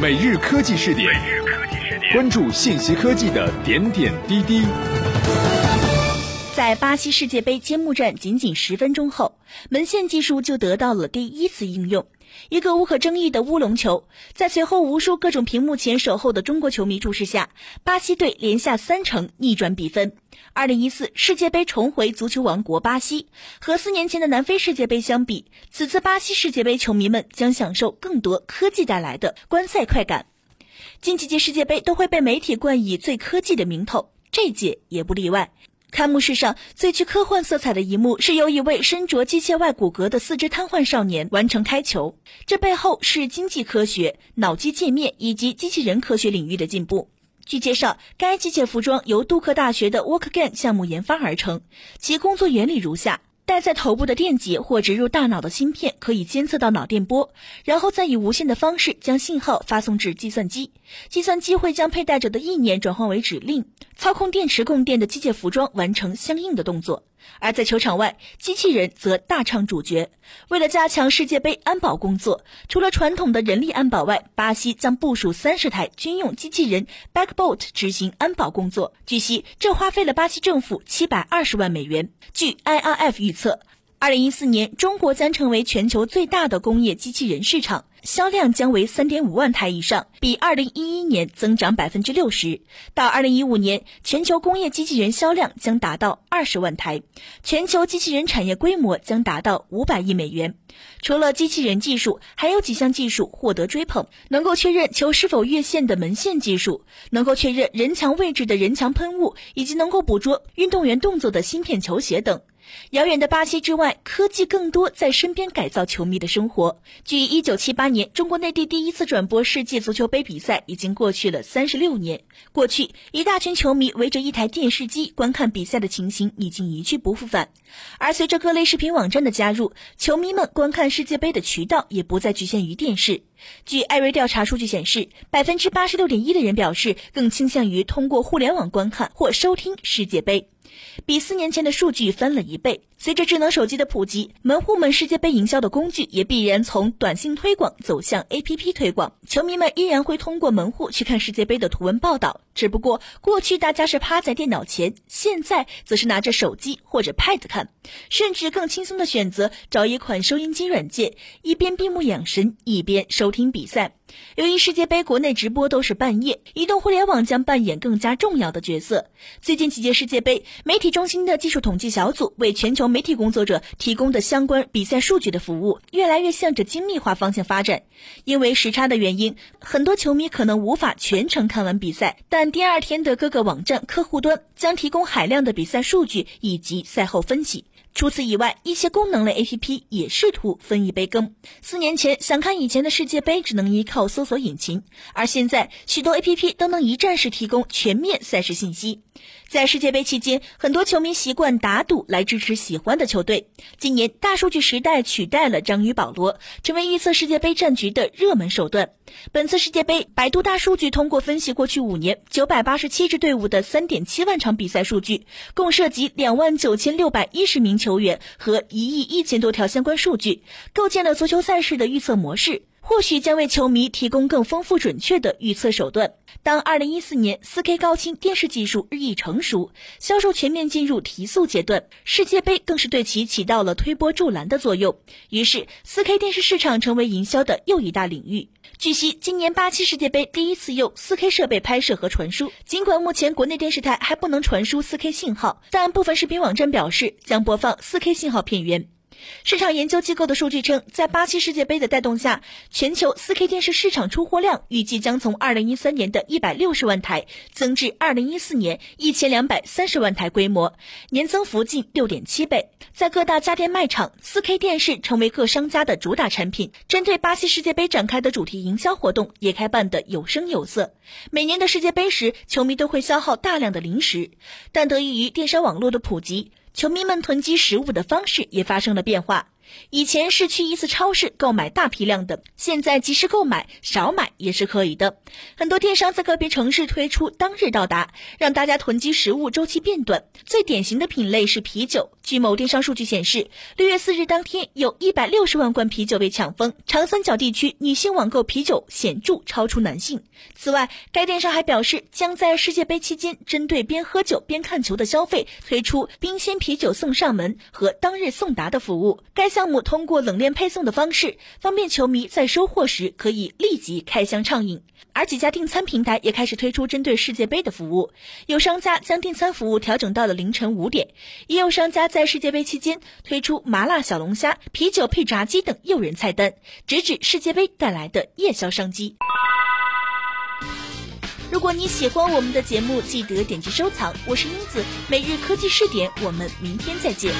每日科技视点，关注信息科技的点点滴滴。在巴西世界杯揭幕战仅仅十分钟后，门线技术就得到了第一次应用。一个无可争议的乌龙球，在随后无数各种屏幕前守候的中国球迷注视下，巴西队连下三城逆转比分。二零一四世界杯重回足球王国巴西，和四年前的南非世界杯相比，此次巴西世界杯球迷们将享受更多科技带来的观赛快感。近几届世界杯都会被媒体冠以最科技的名头，这届也不例外。开幕式上最具科幻色彩的一幕是由一位身着机械外骨骼的四肢瘫痪少年完成开球，这背后是经济科学、脑机界面以及机器人科学领域的进步。据介绍，该机械服装由杜克大学的 WalkGain 项目研发而成，其工作原理如下。戴在头部的电极或植入大脑的芯片可以监测到脑电波，然后再以无线的方式将信号发送至计算机。计算机会将佩戴者的意念转换为指令，操控电池供电的机械服装完成相应的动作。而在球场外，机器人则大唱主角。为了加强世界杯安保工作，除了传统的人力安保外，巴西将部署三十台军用机器人 Backbot 执行安保工作。据悉，这花费了巴西政府七百二十万美元。据 IRF 预测。二零一四年，中国将成为全球最大的工业机器人市场，销量将为三点五万台以上，比二零一一年增长百分之六十。到二零一五年，全球工业机器人销量将达到二十万台，全球机器人产业规模将达到五百亿美元。除了机器人技术，还有几项技术获得追捧：能够确认球是否越线的门线技术，能够确认人墙位置的人墙喷雾，以及能够捕捉运动员动作的芯片球鞋等。遥远的巴西之外，科技更多在身边改造球迷的生活。距一九七八年中国内地第一次转播世界足球杯比赛已经过去了三十六年。过去，一大群球迷围着一台电视机观看比赛的情形已经一去不复返。而随着各类视频网站的加入，球迷们观看世界杯的渠道也不再局限于电视。据艾瑞调查数据显示，百分之八十六点一的人表示更倾向于通过互联网观看或收听世界杯。比四年前的数据翻了一倍。随着智能手机的普及，门户们世界杯营销的工具也必然从短信推广走向 APP 推广。球迷们依然会通过门户去看世界杯的图文报道，只不过过去大家是趴在电脑前，现在则是拿着手机或者 Pad 看，甚至更轻松的选择找一款收音机软件，一边闭目养神，一边收听比赛。由于世界杯国内直播都是半夜，移动互联网将扮演更加重要的角色。最近几届世界杯，媒体中心的技术统计小组为全球媒体工作者提供的相关比赛数据的服务，越来越向着精密化方向发展。因为时差的原因，很多球迷可能无法全程看完比赛，但第二天的各个网站客户端将提供海量的比赛数据以及赛后分析。除此以外，一些功能类 APP 也试图分一杯羹。四年前，想看以前的世界杯只能依靠搜索引擎，而现在许多 APP 都能一站式提供全面赛事信息。在世界杯期间，很多球迷习惯打赌来支持喜欢的球队。今年，大数据时代取代了章鱼保罗，成为预测世界杯战局的热门手段。本次世界杯，百度大数据通过分析过去五年九百八十七支队伍的三点七万场比赛数据，共涉及两万九千六百一十名球员和一亿一千多条相关数据，构建了足球赛事的预测模式。或许将为球迷提供更丰富准确的预测手段。当2014年 4K 高清电视技术日益成熟，销售全面进入提速阶段，世界杯更是对其起到了推波助澜的作用。于是，4K 电视市场成为营销的又一大领域。据悉，今年巴西世界杯第一次用 4K 设备拍摄和传输。尽管目前国内电视台还不能传输 4K 信号，但部分视频网站表示将播放 4K 信号片源。市场研究机构的数据称，在巴西世界杯的带动下，全球 4K 电视市场出货量预计将从2013年的160万台增至2014年1230万台规模，年增幅近6.7倍。在各大家电卖场，4K 电视成为各商家的主打产品。针对巴西世界杯展开的主题营销活动也开办得有声有色。每年的世界杯时，球迷都会消耗大量的零食，但得益于电商网络的普及。球迷们囤积食物的方式也发生了变化。以前是去一次超市购买大批量的，现在即时购买，少买也是可以的。很多电商在个别城市推出当日到达，让大家囤积食物周期变短。最典型的品类是啤酒。据某电商数据显示，六月四日当天有一百六十万罐啤酒被抢疯。长三角地区女性网购啤酒显著超出男性。此外，该电商还表示，将在世界杯期间针对边喝酒边看球的消费推出冰鲜啤酒送上门和当日送达的服务。该项项目通过冷链配送的方式，方便球迷在收货时可以立即开箱畅饮。而几家订餐平台也开始推出针对世界杯的服务，有商家将订餐服务调整到了凌晨五点，也有商家在世界杯期间推出麻辣小龙虾、啤酒配炸鸡等诱人菜单，直指世界杯带来的夜宵商机。如果你喜欢我们的节目，记得点击收藏。我是英子，每日科技试点，我们明天再见。